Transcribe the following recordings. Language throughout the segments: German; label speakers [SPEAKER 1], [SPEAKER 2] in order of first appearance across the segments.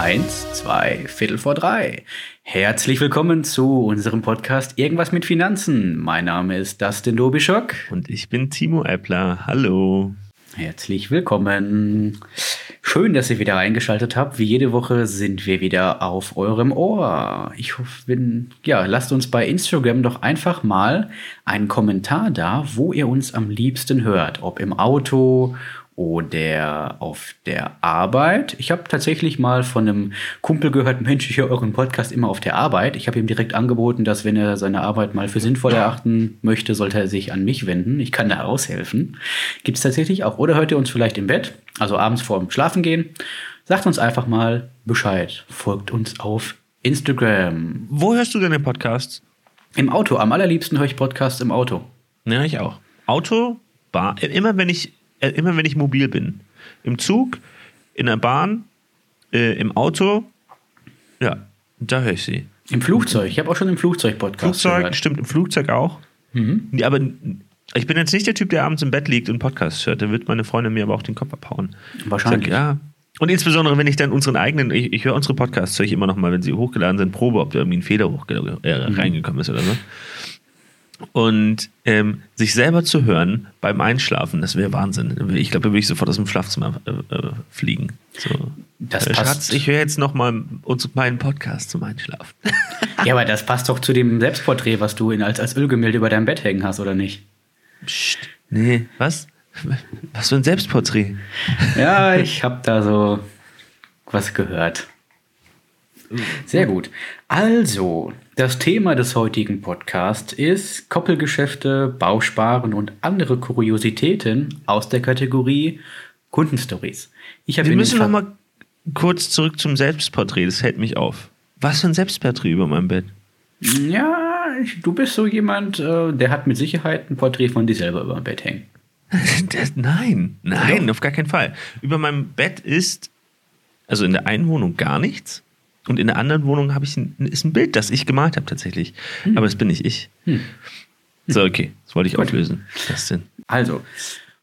[SPEAKER 1] Eins, zwei, Viertel vor drei. Herzlich willkommen zu unserem Podcast Irgendwas mit Finanzen. Mein Name ist Dustin Dobischok.
[SPEAKER 2] Und ich bin Timo Eppler. Hallo.
[SPEAKER 1] Herzlich willkommen. Schön, dass ihr wieder eingeschaltet habt. Wie jede Woche sind wir wieder auf eurem Ohr. Ich hoffe, bin, ja, lasst uns bei Instagram doch einfach mal einen Kommentar da, wo ihr uns am liebsten hört. Ob im Auto oder auf der Arbeit. Ich habe tatsächlich mal von einem Kumpel gehört, Mensch, ich höre euren Podcast immer auf der Arbeit. Ich habe ihm direkt angeboten, dass wenn er seine Arbeit mal für sinnvoll erachten möchte, sollte er sich an mich wenden. Ich kann da aushelfen. Gibt es tatsächlich auch. Oder hört ihr uns vielleicht im Bett, also abends vor dem Schlafen gehen. Sagt uns einfach mal Bescheid. Folgt uns auf Instagram.
[SPEAKER 2] Wo hörst du deine Podcasts?
[SPEAKER 1] Im Auto. Am allerliebsten höre ich Podcasts im Auto.
[SPEAKER 2] Ja, ich auch. Auto, Bar, immer wenn ich immer wenn ich mobil bin. Im Zug, in der Bahn, äh, im Auto, ja, da höre ich sie.
[SPEAKER 1] Im Flugzeug. Ich habe auch schon im Flugzeug Podcast
[SPEAKER 2] Flugzeug, gehört. stimmt, im Flugzeug auch. Mhm. Aber ich bin jetzt nicht der Typ, der abends im Bett liegt und Podcast hört. Da wird meine Freundin mir aber auch den Kopf abhauen.
[SPEAKER 1] Wahrscheinlich.
[SPEAKER 2] Sag, ja. Und insbesondere, wenn ich dann unseren eigenen, ich, ich höre unsere Podcasts, höre ich immer noch mal, wenn sie hochgeladen sind, Probe, ob da irgendwie ein Fehler hoch, äh, mhm. reingekommen ist oder so. Und ähm, sich selber zu hören beim Einschlafen, das wäre Wahnsinn. Ich glaube, da würde ich sofort aus dem Schlafzimmer äh, äh, fliegen. So.
[SPEAKER 1] Das äh, Schatz,
[SPEAKER 2] ich höre jetzt noch mal meinen Podcast zum Einschlafen.
[SPEAKER 1] ja, aber das passt doch zu dem Selbstporträt, was du in, als, als Ölgemälde über deinem Bett hängen hast, oder nicht?
[SPEAKER 2] Psst, nee, was? Was für ein Selbstporträt?
[SPEAKER 1] ja, ich habe da so was gehört. Sehr gut. Also, das Thema des heutigen Podcasts ist Koppelgeschäfte, Bausparen und andere Kuriositäten aus der Kategorie Kundenstories.
[SPEAKER 2] Wir müssen noch mal kurz zurück zum Selbstporträt. Das hält mich auf. Was für ein Selbstporträt über meinem Bett?
[SPEAKER 1] Ja, du bist so jemand, äh, der hat mit Sicherheit ein Porträt von dir selber über dem Bett hängen.
[SPEAKER 2] Das, nein, nein, ja. auf gar keinen Fall. Über meinem Bett ist, also in der einen Wohnung gar nichts. Und in der anderen Wohnung habe ich ein, ist ein Bild, das ich gemalt habe tatsächlich. Hm. Aber das bin nicht ich. Hm. So, okay, das wollte ich Gut. auflösen.
[SPEAKER 1] Das denn. Also,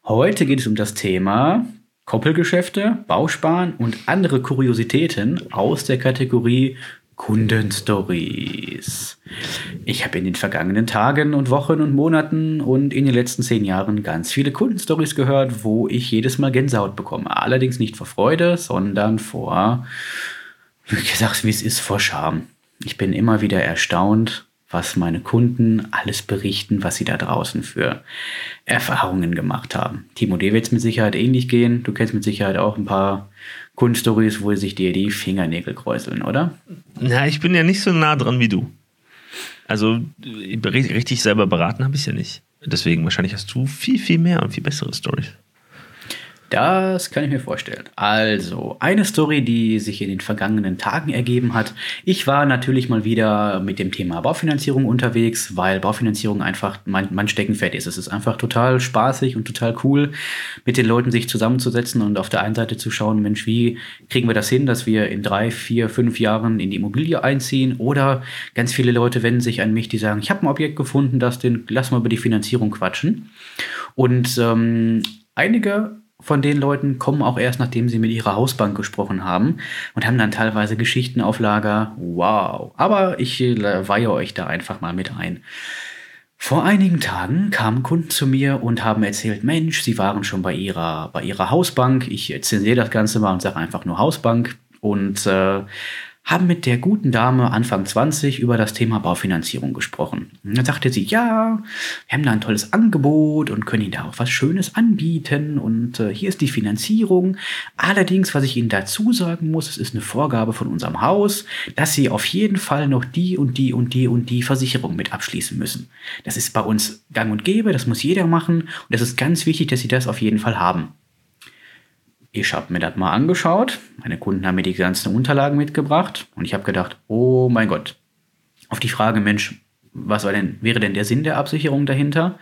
[SPEAKER 1] heute geht es um das Thema Koppelgeschäfte, Bausparen und andere Kuriositäten aus der Kategorie Kundenstories. Ich habe in den vergangenen Tagen und Wochen und Monaten und in den letzten zehn Jahren ganz viele Kundenstories gehört, wo ich jedes Mal Gänsehaut bekomme. Allerdings nicht vor Freude, sondern vor wie gesagt, wie es ist vor Scham. Ich bin immer wieder erstaunt, was meine Kunden alles berichten, was sie da draußen für Erfahrungen gemacht haben. Timo, dir wird es mit Sicherheit ähnlich gehen. Du kennst mit Sicherheit auch ein paar Kundenstories, wo sich dir die Fingernägel kräuseln, oder?
[SPEAKER 2] Na, ich bin ja nicht so nah dran wie du. Also richtig selber beraten habe ich ja nicht. Deswegen wahrscheinlich hast du viel, viel mehr und viel bessere Stories.
[SPEAKER 1] Das kann ich mir vorstellen. Also, eine Story, die sich in den vergangenen Tagen ergeben hat. Ich war natürlich mal wieder mit dem Thema Baufinanzierung unterwegs, weil Baufinanzierung einfach mein, mein Steckenpferd ist. Es ist einfach total spaßig und total cool, mit den Leuten sich zusammenzusetzen und auf der einen Seite zu schauen, Mensch, wie kriegen wir das hin, dass wir in drei, vier, fünf Jahren in die Immobilie einziehen? Oder ganz viele Leute wenden sich an mich, die sagen, ich habe ein Objekt gefunden, das den, lass mal über die Finanzierung quatschen. Und ähm, einige von den Leuten kommen auch erst, nachdem sie mit ihrer Hausbank gesprochen haben und haben dann teilweise Geschichten auf Lager. Wow. Aber ich äh, weihe euch da einfach mal mit ein. Vor einigen Tagen kamen Kunden zu mir und haben erzählt, Mensch, sie waren schon bei ihrer, bei ihrer Hausbank. Ich zensiere das Ganze mal und sage einfach nur Hausbank. Und äh, haben mit der guten Dame Anfang 20 über das Thema Baufinanzierung gesprochen. Und dann sagte sie, ja, wir haben da ein tolles Angebot und können Ihnen da auch was Schönes anbieten und äh, hier ist die Finanzierung. Allerdings, was ich Ihnen dazu sagen muss, es ist eine Vorgabe von unserem Haus, dass Sie auf jeden Fall noch die und die und die und die Versicherung mit abschließen müssen. Das ist bei uns gang und gäbe, das muss jeder machen und es ist ganz wichtig, dass Sie das auf jeden Fall haben. Ich habe mir das mal angeschaut. Meine Kunden haben mir die ganzen Unterlagen mitgebracht und ich habe gedacht, oh mein Gott. Auf die Frage, Mensch, was war denn, wäre denn der Sinn der Absicherung dahinter,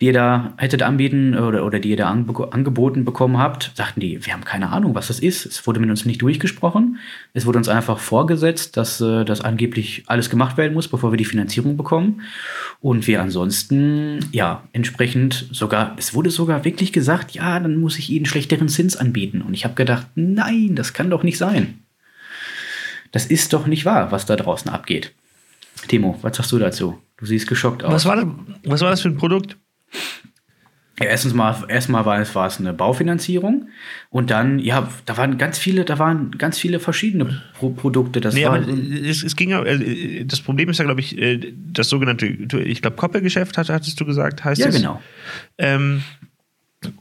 [SPEAKER 1] die ihr da hättet anbieten oder, oder die ihr da angeboten bekommen habt? Sagten die, wir haben keine Ahnung, was das ist. Es wurde mit uns nicht durchgesprochen. Es wurde uns einfach vorgesetzt, dass äh, das angeblich alles gemacht werden muss, bevor wir die Finanzierung bekommen. Und wir ansonsten, ja, entsprechend sogar, es wurde sogar wirklich gesagt, ja, dann muss ich ihnen schlechteren Zins anbieten. Und ich habe gedacht, nein, das kann doch nicht sein. das ist doch nicht wahr, was da draußen abgeht. Timo, was sagst du dazu? Du siehst geschockt aus.
[SPEAKER 2] Was war, das, was war das für ein Produkt?
[SPEAKER 1] Ja, erstens mal, erstmal war es, war es eine Baufinanzierung und dann, ja, da waren ganz viele, da waren ganz viele verschiedene Pro Produkte. Das
[SPEAKER 2] nee,
[SPEAKER 1] war,
[SPEAKER 2] es, es ging ja, äh, das Problem ist ja, glaube ich, äh, das sogenannte, ich glaube, Koppelgeschäft, hattest du gesagt, heißt
[SPEAKER 1] ja,
[SPEAKER 2] es?
[SPEAKER 1] genau.
[SPEAKER 2] Ähm,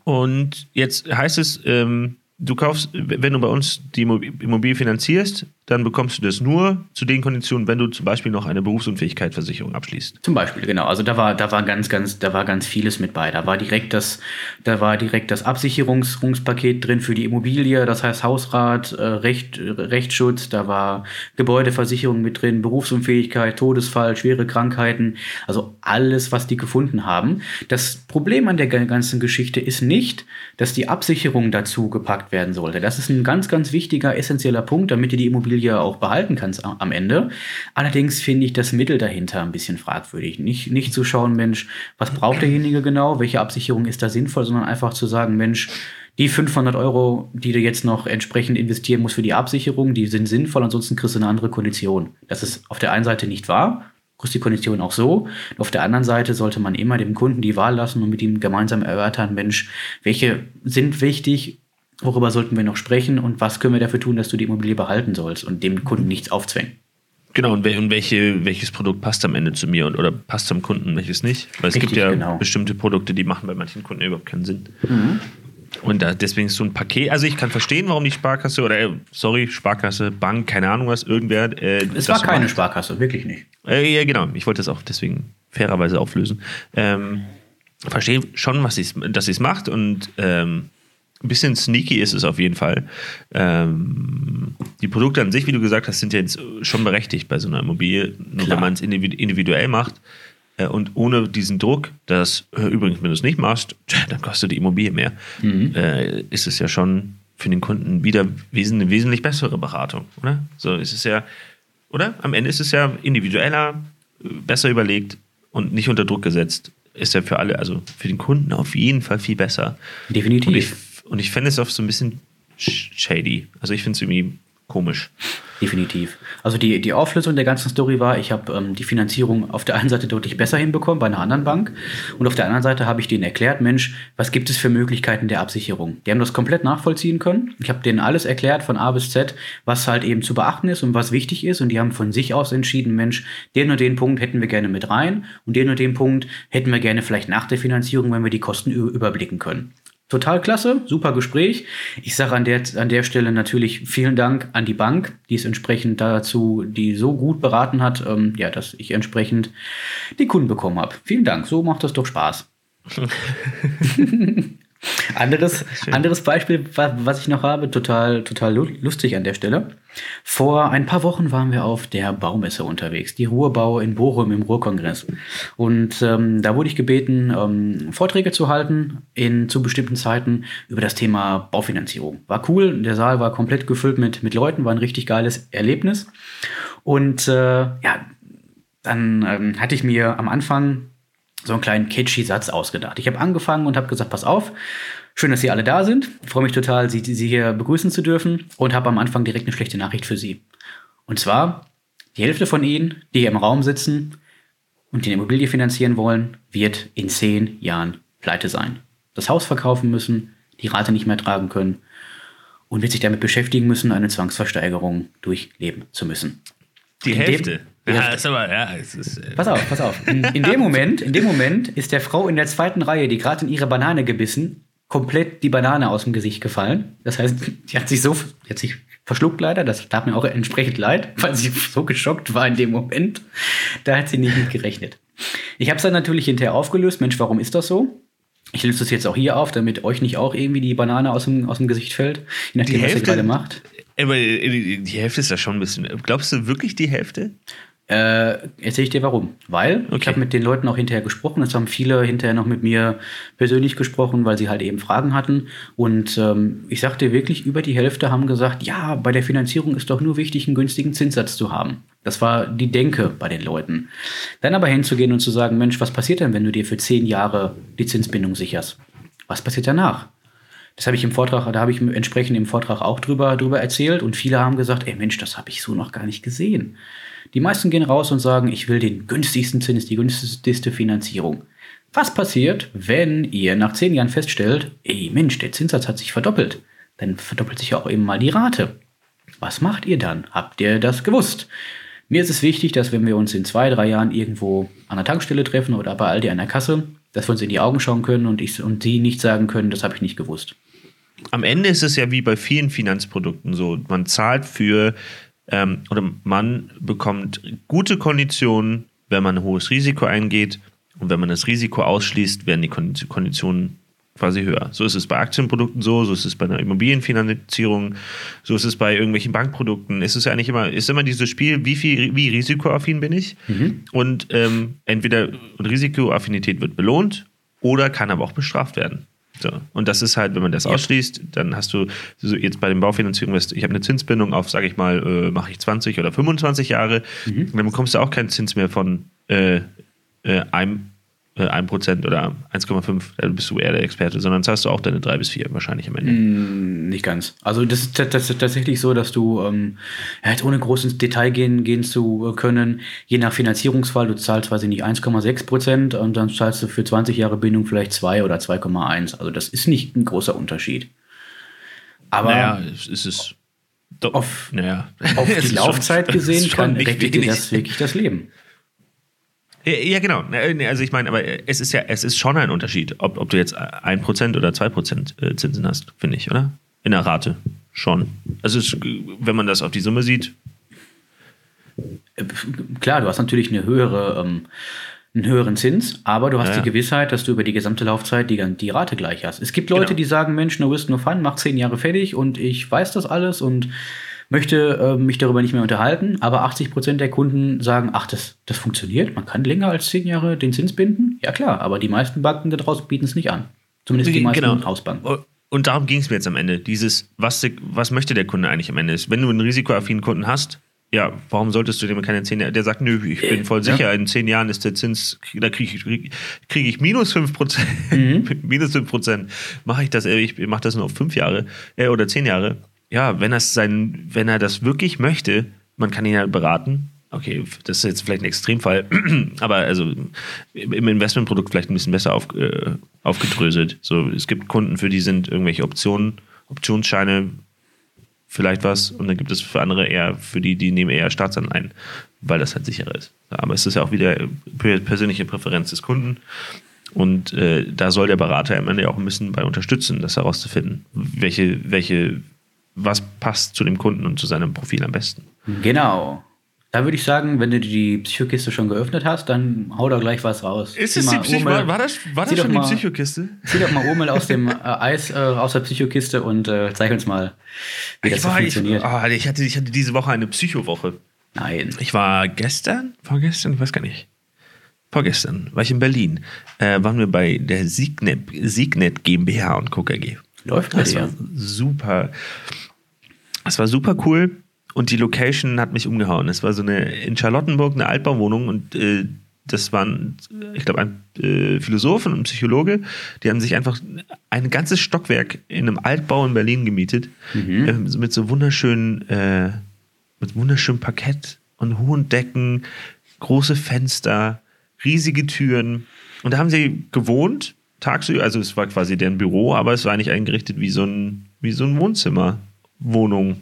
[SPEAKER 2] und jetzt heißt es, ähm, du kaufst, wenn du bei uns die Immobilie finanzierst, dann bekommst du das nur zu den Konditionen, wenn du zum Beispiel noch eine Berufsunfähigkeitsversicherung abschließt.
[SPEAKER 1] Zum Beispiel, genau. Also da war, da war ganz, ganz, da war ganz vieles mit bei. Da war direkt das, da war direkt das Absicherungspaket drin für die Immobilie, das heißt Hausrat, äh, Recht, Rechtsschutz, da war Gebäudeversicherung mit drin, Berufsunfähigkeit, Todesfall, schwere Krankheiten, also alles, was die gefunden haben. Das Problem an der ganzen Geschichte ist nicht, dass die Absicherung dazu gepackt werden sollte. Das ist ein ganz, ganz wichtiger, essentieller Punkt, damit ihr die Immobilie Immobilie auch behalten kannst am Ende. Allerdings finde ich das Mittel dahinter ein bisschen fragwürdig. Nicht, nicht zu schauen, Mensch, was braucht derjenige genau, welche Absicherung ist da sinnvoll, sondern einfach zu sagen, Mensch, die 500 Euro, die du jetzt noch entsprechend investieren musst für die Absicherung, die sind sinnvoll, ansonsten kriegst du eine andere Kondition. Das ist auf der einen Seite nicht wahr, kriegst die Kondition auch so. Auf der anderen Seite sollte man immer dem Kunden die Wahl lassen und mit ihm gemeinsam erörtern, Mensch, welche sind wichtig, worüber sollten wir noch sprechen und was können wir dafür tun, dass du die Immobilie behalten sollst und dem Kunden nichts aufzwängen.
[SPEAKER 2] Genau, und, welche, welches Produkt passt am Ende zu mir und, oder passt zum Kunden, welches nicht? Weil es Richtig, gibt ja genau. bestimmte Produkte, die machen bei manchen Kunden überhaupt keinen Sinn. Mhm. Und da, deswegen ist so ein Paket, also ich kann verstehen, warum die Sparkasse oder, äh, sorry, Sparkasse, Bank, keine Ahnung was, irgendwer.
[SPEAKER 1] Äh, es war keine macht. Sparkasse, wirklich nicht.
[SPEAKER 2] Äh, ja, genau, ich wollte das auch deswegen fairerweise auflösen. Ähm, verstehe schon, was dass sie es macht und ähm, ein bisschen sneaky ist es auf jeden Fall. Ähm, die Produkte an sich, wie du gesagt hast, sind ja jetzt schon berechtigt bei so einer Immobilie. Nur Klar. wenn man es individuell macht äh, und ohne diesen Druck, dass äh, übrigens, wenn du es nicht machst, dann kostet die Immobilie mehr, mhm. äh, ist es ja schon für den Kunden wieder wes eine wesentlich bessere Beratung, oder? So ist es ja, oder? Am Ende ist es ja individueller, besser überlegt und nicht unter Druck gesetzt. Ist ja für alle, also für den Kunden auf jeden Fall viel besser.
[SPEAKER 1] Definitiv.
[SPEAKER 2] Und ich und ich fände es oft so ein bisschen shady. Also ich finde es irgendwie komisch.
[SPEAKER 1] Definitiv. Also die, die Auflösung der ganzen Story war, ich habe ähm, die Finanzierung auf der einen Seite deutlich besser hinbekommen bei einer anderen Bank und auf der anderen Seite habe ich denen erklärt, Mensch, was gibt es für Möglichkeiten der Absicherung? Die haben das komplett nachvollziehen können. Ich habe denen alles erklärt von A bis Z, was halt eben zu beachten ist und was wichtig ist und die haben von sich aus entschieden, Mensch, den und den Punkt hätten wir gerne mit rein und den und den Punkt hätten wir gerne vielleicht nach der Finanzierung, wenn wir die Kosten überblicken können. Total klasse, super Gespräch. Ich sage an der, an der Stelle natürlich vielen Dank an die Bank, die es entsprechend dazu, die so gut beraten hat, ähm, ja, dass ich entsprechend die Kunden bekommen habe. Vielen Dank, so macht das doch Spaß. Anderes, anderes Beispiel, was ich noch habe, total, total lustig an der Stelle. Vor ein paar Wochen waren wir auf der Baumesse unterwegs, die Ruhrbau in Bochum im Ruhrkongress. Und ähm, da wurde ich gebeten, ähm, Vorträge zu halten in zu bestimmten Zeiten über das Thema Baufinanzierung. War cool, der Saal war komplett gefüllt mit, mit Leuten, war ein richtig geiles Erlebnis. Und äh, ja, dann ähm, hatte ich mir am Anfang so einen kleinen catchy Satz ausgedacht. Ich habe angefangen und habe gesagt, pass auf, schön, dass Sie alle da sind. Ich freue mich total, Sie, Sie hier begrüßen zu dürfen und habe am Anfang direkt eine schlechte Nachricht für Sie. Und zwar, die Hälfte von Ihnen, die hier im Raum sitzen und die Immobilie finanzieren wollen, wird in zehn Jahren pleite sein. Das Haus verkaufen müssen, die Rate nicht mehr tragen können und wird sich damit beschäftigen müssen, eine Zwangsversteigerung durchleben zu müssen.
[SPEAKER 2] Die Hälfte? Dem,
[SPEAKER 1] ja, ist aber, ja, es ist, äh pass auf, pass auf. In, in, dem Moment, in dem Moment ist der Frau in der zweiten Reihe, die gerade in ihre Banane gebissen, komplett die Banane aus dem Gesicht gefallen. Das heißt, die hat sich so, die hat sich verschluckt leider. Das tat mir auch entsprechend leid, weil sie so geschockt war in dem Moment. Da hat sie nicht mit gerechnet. Ich habe es dann natürlich hinterher aufgelöst. Mensch, warum ist das so? Ich löse das jetzt auch hier auf, damit euch nicht auch irgendwie die Banane aus dem, aus dem Gesicht fällt, je nachdem, was ihr gerade macht.
[SPEAKER 2] Aber die Hälfte ist ja schon ein bisschen. Glaubst du wirklich die Hälfte?
[SPEAKER 1] Äh, erzähle ich dir warum. Weil okay. ich habe mit den Leuten auch hinterher gesprochen. Es haben viele hinterher noch mit mir persönlich gesprochen, weil sie halt eben Fragen hatten. Und ähm, ich sagte wirklich, über die Hälfte haben gesagt, ja, bei der Finanzierung ist doch nur wichtig, einen günstigen Zinssatz zu haben. Das war die Denke bei den Leuten. Dann aber hinzugehen und zu sagen, Mensch, was passiert denn, wenn du dir für zehn Jahre die Zinsbindung sicherst? Was passiert danach? Das habe ich im Vortrag, da habe ich entsprechend im Vortrag auch drüber, drüber erzählt und viele haben gesagt, ey Mensch, das habe ich so noch gar nicht gesehen. Die meisten gehen raus und sagen, ich will den günstigsten Zins, die günstigste Finanzierung. Was passiert, wenn ihr nach zehn Jahren feststellt, ey Mensch, der Zinssatz hat sich verdoppelt? Dann verdoppelt sich auch eben mal die Rate. Was macht ihr dann? Habt ihr das gewusst? Mir ist es wichtig, dass wenn wir uns in zwei, drei Jahren irgendwo an der Tankstelle treffen oder bei Aldi an der Kasse, dass wir uns in die Augen schauen können und, ich, und die nicht sagen können, das habe ich nicht gewusst.
[SPEAKER 2] Am Ende ist es ja wie bei vielen Finanzprodukten so. Man zahlt für ähm, oder man bekommt gute Konditionen, wenn man ein hohes Risiko eingeht. Und wenn man das Risiko ausschließt, werden die Konditionen quasi höher. So ist es bei Aktienprodukten so, so ist es bei einer Immobilienfinanzierung, so ist es bei irgendwelchen Bankprodukten. Es ist ja eigentlich immer, ist immer dieses Spiel, wie viel, wie risikoaffin bin ich? Mhm. Und ähm, entweder Risikoaffinität wird belohnt oder kann aber auch bestraft werden. So. Und das ist halt, wenn man das ausschließt, dann hast du so jetzt bei den Baufinanzierungen, ich habe eine Zinsbindung auf, sage ich mal, äh, mache ich 20 oder 25 Jahre, mhm. dann bekommst du auch keinen Zins mehr von äh, äh, einem 1% äh, oder 1,5, da bist du eher der Experte, sondern zahlst du auch deine 3 bis 4 wahrscheinlich am Ende.
[SPEAKER 1] Mm, nicht ganz. Also das ist, das ist tatsächlich so, dass du, ähm, jetzt ohne groß ins Detail gehen, gehen zu können, je nach Finanzierungsfall, du zahlst quasi nicht 1,6% und dann zahlst du für 20 Jahre Bindung vielleicht 2 oder 2,1. Also das ist nicht ein großer Unterschied.
[SPEAKER 2] Aber naja, es ist
[SPEAKER 1] auf, naja. auf die Laufzeit schon, gesehen kann rettet dir das wirklich das Leben.
[SPEAKER 2] Ja, genau. Also ich meine, aber es ist ja, es ist schon ein Unterschied, ob, ob du jetzt 1% oder 2% äh, Zinsen hast, finde ich, oder? In der Rate. Schon. Also es, wenn man das auf die Summe sieht.
[SPEAKER 1] Klar, du hast natürlich eine höhere, ähm, einen höheren Zins, aber du hast ja. die Gewissheit, dass du über die gesamte Laufzeit die, die Rate gleich hast. Es gibt Leute, genau. die sagen, Mensch, no risk, no fun, mach zehn Jahre fertig und ich weiß das alles und möchte äh, mich darüber nicht mehr unterhalten, aber 80 Prozent der Kunden sagen, ach, das, das funktioniert, man kann länger als zehn Jahre den Zins binden. Ja klar, aber die meisten Banken da draußen bieten es nicht an. Zumindest die meisten genau. Hausbanken.
[SPEAKER 2] Und darum ging es mir jetzt am Ende. Dieses, was, was möchte der Kunde eigentlich am Ende? Wenn du einen risikoaffinen Kunden hast, ja, warum solltest du dem keine zehn Jahre? Der sagt, nö, ich bin voll sicher, ja. in zehn Jahren ist der Zins, da kriege ich, krieg ich minus fünf Prozent. Mhm. minus fünf Prozent. Mache ich das, ich mache das nur auf fünf Jahre äh, oder zehn Jahre ja, wenn, sein, wenn er das wirklich möchte, man kann ihn ja beraten. Okay, das ist jetzt vielleicht ein Extremfall, aber also im Investmentprodukt vielleicht ein bisschen besser auf, äh, aufgedröselt. So, es gibt Kunden, für die sind irgendwelche Optionen, Optionsscheine vielleicht was und dann gibt es für andere eher, für die, die nehmen eher Staatsanleihen, weil das halt sicherer ist. Aber es ist ja auch wieder persönliche Präferenz des Kunden. Und äh, da soll der Berater am Ende auch ein bisschen bei unterstützen, das herauszufinden, welche, welche was passt zu dem Kunden und zu seinem Profil am besten.
[SPEAKER 1] Genau. Da würde ich sagen, wenn du die Psychokiste schon geöffnet hast, dann hau da gleich was raus.
[SPEAKER 2] Ist es die Psycho war, war das, war das schon die Psychokiste?
[SPEAKER 1] Zieh doch mal Omel aus dem äh, Eis äh, aus der Psychokiste und äh, zeig uns mal, wie ich das war, so funktioniert.
[SPEAKER 2] Ich, oh, ich, hatte, ich hatte diese Woche eine Psychowoche.
[SPEAKER 1] Nein.
[SPEAKER 2] Ich war gestern, vorgestern, ich weiß gar nicht. Vorgestern war ich in Berlin. Äh, waren wir bei der Signet, Signet GmbH und Co.
[SPEAKER 1] Läuft das
[SPEAKER 2] war super. Es war super cool und die Location hat mich umgehauen. Es war so eine in Charlottenburg eine Altbauwohnung und äh, das waren, ich glaube, ein äh, Philosoph und ein Psychologe, die haben sich einfach ein ganzes Stockwerk in einem Altbau in Berlin gemietet, mhm. äh, mit so wunderschönen, äh, mit wunderschönem Parkett und hohen Decken, große Fenster, riesige Türen. Und da haben sie gewohnt, tagsüber, also es war quasi deren Büro, aber es war nicht eingerichtet wie so ein, wie so ein Wohnzimmer. Wohnung.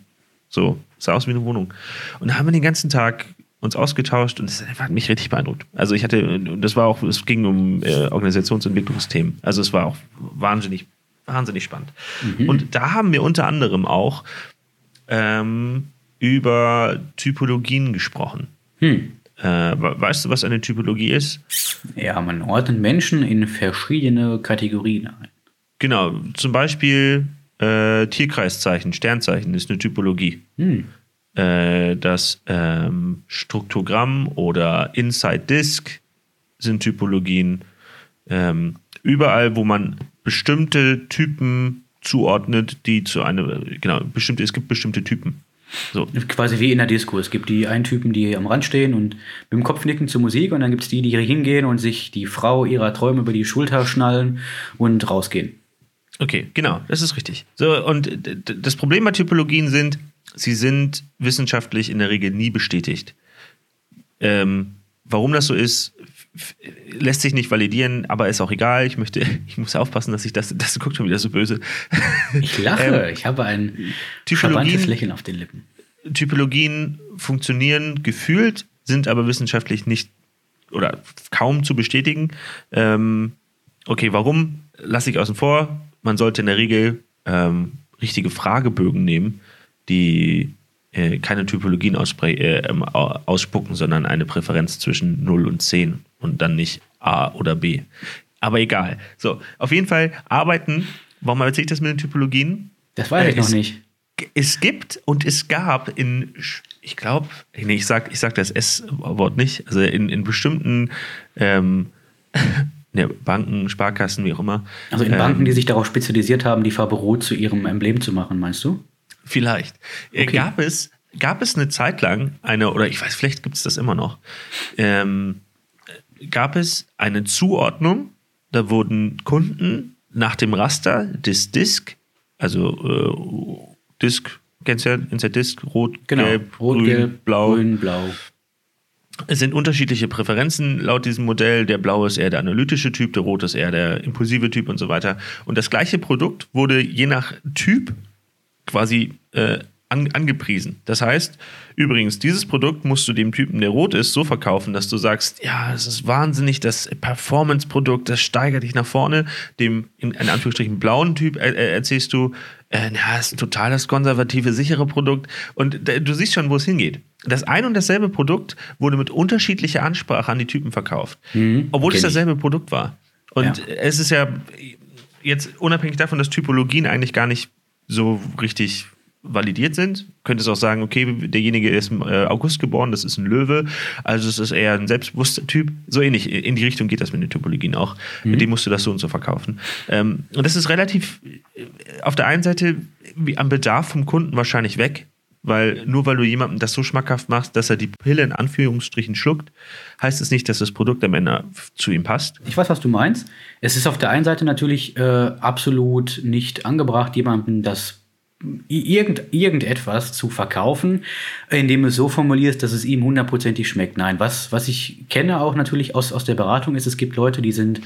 [SPEAKER 2] So, sah aus wie eine Wohnung. Und da haben wir den ganzen Tag uns ausgetauscht und das hat mich richtig beeindruckt. Also ich hatte, das war auch, es ging um äh, Organisationsentwicklungsthemen. Also es war auch wahnsinnig, wahnsinnig spannend. Mhm. Und da haben wir unter anderem auch ähm, über Typologien gesprochen. Hm. Äh, weißt du, was eine Typologie ist?
[SPEAKER 1] Ja, man ordnet Menschen in verschiedene Kategorien ein.
[SPEAKER 2] Genau, zum Beispiel äh, Tierkreiszeichen, Sternzeichen ist eine Typologie. Hm. Äh, das ähm, Struktogramm oder Inside Disk sind Typologien. Ähm, überall, wo man bestimmte Typen zuordnet, die zu einer, genau, bestimmte, es gibt bestimmte Typen.
[SPEAKER 1] So. Quasi wie in der Disco. Es gibt die einen Typen, die am Rand stehen und mit dem Kopf nicken zur Musik und dann gibt es die, die hingehen und sich die Frau ihrer Träume über die Schulter schnallen und rausgehen.
[SPEAKER 2] Okay, genau, das ist richtig. So, und das Problem bei Typologien sind, sie sind wissenschaftlich in der Regel nie bestätigt. Ähm, warum das so ist, lässt sich nicht validieren, aber ist auch egal. Ich möchte, ich muss aufpassen, dass ich das, das guckt schon wieder so böse.
[SPEAKER 1] Ich lache,
[SPEAKER 2] Ähm,
[SPEAKER 1] ich habe ein verwandtes Lächeln auf den Lippen.
[SPEAKER 2] Typologien funktionieren gefühlt, sind aber wissenschaftlich nicht oder kaum zu bestätigen. Ähm, okay, warum lasse ich außen vor? Man sollte in der Regel ähm, richtige Fragebögen nehmen, die äh, keine Typologien äh, ähm, au- ausspucken, sondern eine Präferenz zwischen 0 und 10 und dann nicht A oder B. Aber egal. So, auf jeden Fall arbeiten. Warum erzähle ich das mit den Typologien?
[SPEAKER 1] Das weiß
[SPEAKER 2] Äh,
[SPEAKER 1] ich noch
[SPEAKER 2] es-
[SPEAKER 1] nicht.
[SPEAKER 2] es gibt und es gab in, ich glaube, nee, ich sag, ich sag das S-Wort nicht, also in, in bestimmten ähm, ne, Banken, Sparkassen, wie auch immer.
[SPEAKER 1] Also in
[SPEAKER 2] ähm,
[SPEAKER 1] Banken, die sich darauf spezialisiert haben, die Farbe Rot zu ihrem Emblem zu machen, meinst du?
[SPEAKER 2] Vielleicht. Äh,
[SPEAKER 1] Okay.
[SPEAKER 2] Gab, es, gab es eine Zeit lang eine, oder ich weiß, vielleicht gibt es das immer noch, ähm, gab es eine Zuordnung, da wurden Kunden nach dem Raster des Disk, also äh, Disk, kennst du ja, Inside Disk, rot, gelb,
[SPEAKER 1] Rot,
[SPEAKER 2] grün,
[SPEAKER 1] gelb,
[SPEAKER 2] blau.
[SPEAKER 1] grün, blau.
[SPEAKER 2] Es sind unterschiedliche Präferenzen laut diesem Modell. Der blaue ist eher der analytische Typ, der rote ist eher der impulsive Typ und so weiter. Und das gleiche Produkt wurde je nach Typ quasi äh, an, angepriesen. Das heißt, übrigens, dieses Produkt musst du dem Typen, der rot ist, so verkaufen, dass du sagst, ja, es ist wahnsinnig, das Performance-Produkt, das steigert dich nach vorne. Dem, in, in Anführungsstrichen, blauen Typ äh, äh, erzählst du, äh, na, es ist ein total das konservative, sichere Produkt. Und äh, du siehst schon, wo es hingeht. Das ein und dasselbe Produkt wurde mit unterschiedlicher Ansprache an die Typen verkauft.
[SPEAKER 1] Mhm,
[SPEAKER 2] obwohl es
[SPEAKER 1] ich.
[SPEAKER 2] dasselbe Produkt war. Und
[SPEAKER 1] Ja.
[SPEAKER 2] es ist ja jetzt unabhängig davon, dass Typologien eigentlich gar nicht so richtig validiert sind, könnte es auch sagen, okay, derjenige ist im äh, August geboren, das ist ein Löwe, also es ist eher ein selbstbewusster Typ. So ähnlich, in die Richtung geht das mit den Typologien auch. Mit dem musst du das so und so verkaufen. Ähm, und das ist relativ äh, auf der einen Seite am Bedarf vom Kunden wahrscheinlich weg, weil nur weil du jemandem das so schmackhaft machst, dass er die Pille in Anführungsstrichen schluckt, heißt es nicht, dass das Produkt am Ende zu ihm passt.
[SPEAKER 1] Ich weiß, was du meinst. Es ist auf der einen Seite natürlich äh, absolut nicht angebracht, jemandem das irgend, irgendetwas zu verkaufen, indem du es so formulierst, dass es ihm hundertprozentig schmeckt. Nein, was, was ich kenne auch natürlich aus, aus der Beratung ist, es gibt Leute, die sind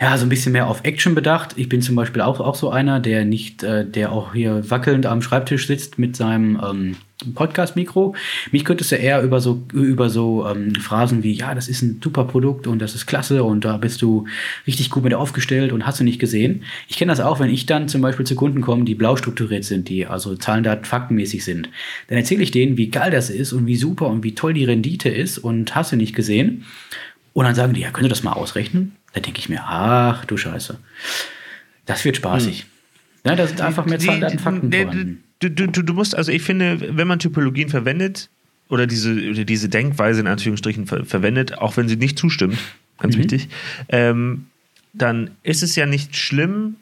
[SPEAKER 1] ja so ein bisschen mehr auf Action bedacht. Ich bin zum Beispiel auch, auch so einer, der nicht, äh, der auch hier wackelnd am Schreibtisch sitzt mit seinem ähm, Podcast-Mikro. Mich könntest du eher über so, über so ähm, Phrasen wie, ja, das ist ein super Produkt und das ist klasse und da bist du richtig gut mit aufgestellt und hast du nicht gesehen. Ich kenne das auch, wenn ich dann zum Beispiel zu Kunden komme, die blau strukturiert sind, die also Zahlen, Daten, faktenmäßig sind. Dann erzähle ich denen, wie geil das ist und wie super und wie toll die Rendite ist und hast du nicht gesehen. Und dann sagen die, ja, könnt ihr das mal ausrechnen? Da denke ich mir, ach du Scheiße. Das wird spaßig. Ja, da sind einfach mehr Zahlen, Daten, Fakten vorhanden.
[SPEAKER 2] Du, du, du, musst, also ich finde, wenn man Typologien verwendet oder diese, oder diese Denkweise in Anführungsstrichen ver verwendet, auch wenn sie nicht zustimmt, ganz wichtig, ähm, dann ist es ja nicht schlimm,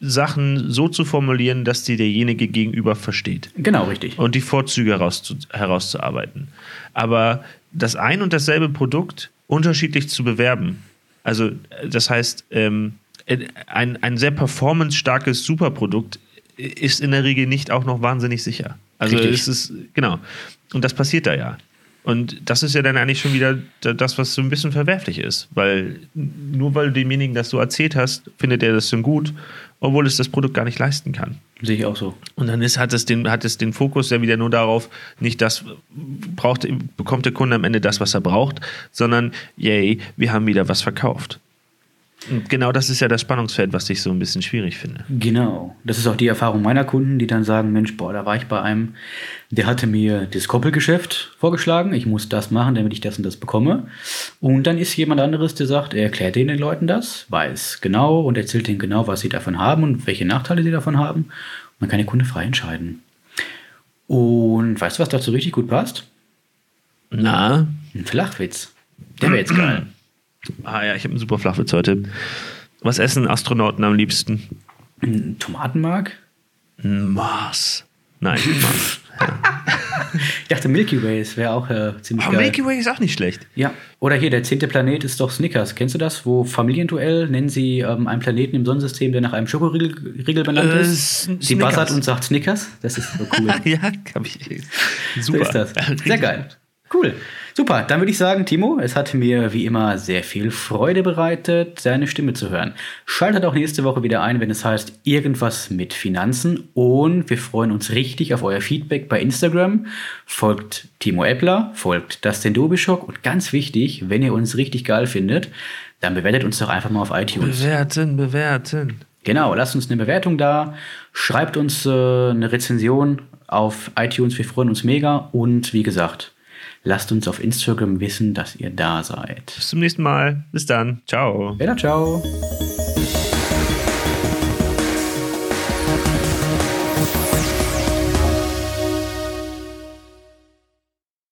[SPEAKER 2] Sachen so zu formulieren, dass die derjenige gegenüber versteht
[SPEAKER 1] Genau, richtig.
[SPEAKER 2] und die Vorzüge herauszu herauszuarbeiten. Aber das ein und dasselbe Produkt unterschiedlich zu bewerben, also äh, das heißt, ähm, äh, ein, ein sehr performance-starkes Superprodukt ist in der Regel nicht auch noch wahnsinnig sicher. Also
[SPEAKER 1] Richtig.
[SPEAKER 2] es ist, genau. Und das passiert da ja. Und das ist ja dann eigentlich schon wieder da- das, was so ein bisschen verwerflich ist. Weil nur weil du demjenigen das so erzählt hast, findet er das dann gut, obwohl es das Produkt gar nicht leisten kann.
[SPEAKER 1] Sehe ich auch so.
[SPEAKER 2] Und dann ist, hat, es den, hat es den Fokus ja wieder nur darauf, nicht das braucht, bekommt der Kunde am Ende das, was er braucht, sondern yay, wir haben wieder was verkauft. Genau das ist ja das Spannungsfeld, was ich so ein bisschen schwierig finde.
[SPEAKER 1] Genau. Das ist auch die Erfahrung meiner Kunden, die dann sagen, Mensch, boah, da war ich bei einem, der hatte mir das Koppelgeschäft vorgeschlagen, ich muss das machen, damit ich das und das bekomme. Und dann ist jemand anderes, der sagt, er erklärt den Leuten das, weiß genau und erzählt denen genau, was sie davon haben und welche Nachteile sie davon haben. Und dann kann der Kunde frei entscheiden. Und weißt du, was dazu richtig gut passt?
[SPEAKER 2] Na?
[SPEAKER 1] Ein Flachwitz. Der wäre jetzt geil.
[SPEAKER 2] Ah ja, ich habe einen super Flachwitz heute. Was essen Astronauten am liebsten?
[SPEAKER 1] Tomatenmark?
[SPEAKER 2] Mars. Nein.
[SPEAKER 1] Ich dachte, Milky Way wäre auch äh, ziemlich
[SPEAKER 2] Aber
[SPEAKER 1] geil.
[SPEAKER 2] Milky Way ist auch nicht schlecht.
[SPEAKER 1] Ja. Oder hier, der zehnte Planet ist doch Snickers. Kennst du das? Wo Familienduell nennen sie ähm, einen Planeten im Sonnensystem, der nach einem Schokoriegel Riegel benannt
[SPEAKER 2] Äh,
[SPEAKER 1] ist. Sie buzzert und sagt Snickers. Das ist so cool.
[SPEAKER 2] ja, hab ich.
[SPEAKER 1] So
[SPEAKER 2] Super.
[SPEAKER 1] ist das. Sehr geil. Cool. Super. Dann würde ich sagen, Timo, es hat mir wie immer sehr viel Freude bereitet, deine Stimme zu hören. Schaltet auch nächste Woche wieder ein, wenn es heißt irgendwas mit Finanzen. Und wir freuen uns richtig auf euer Feedback bei Instagram. Folgt Timo Eppler, folgt Dustin Dobischock und ganz wichtig, wenn ihr uns richtig geil findet, dann bewertet uns doch einfach mal auf iTunes.
[SPEAKER 2] Bewerten, bewerten.
[SPEAKER 1] Genau, lasst uns eine Bewertung da, schreibt uns äh, eine Rezension auf iTunes, wir freuen uns mega und wie gesagt, lasst uns auf Instagram wissen, dass ihr da seid.
[SPEAKER 2] Bis zum nächsten Mal. Bis dann. Ciao.
[SPEAKER 1] Bella, ciao.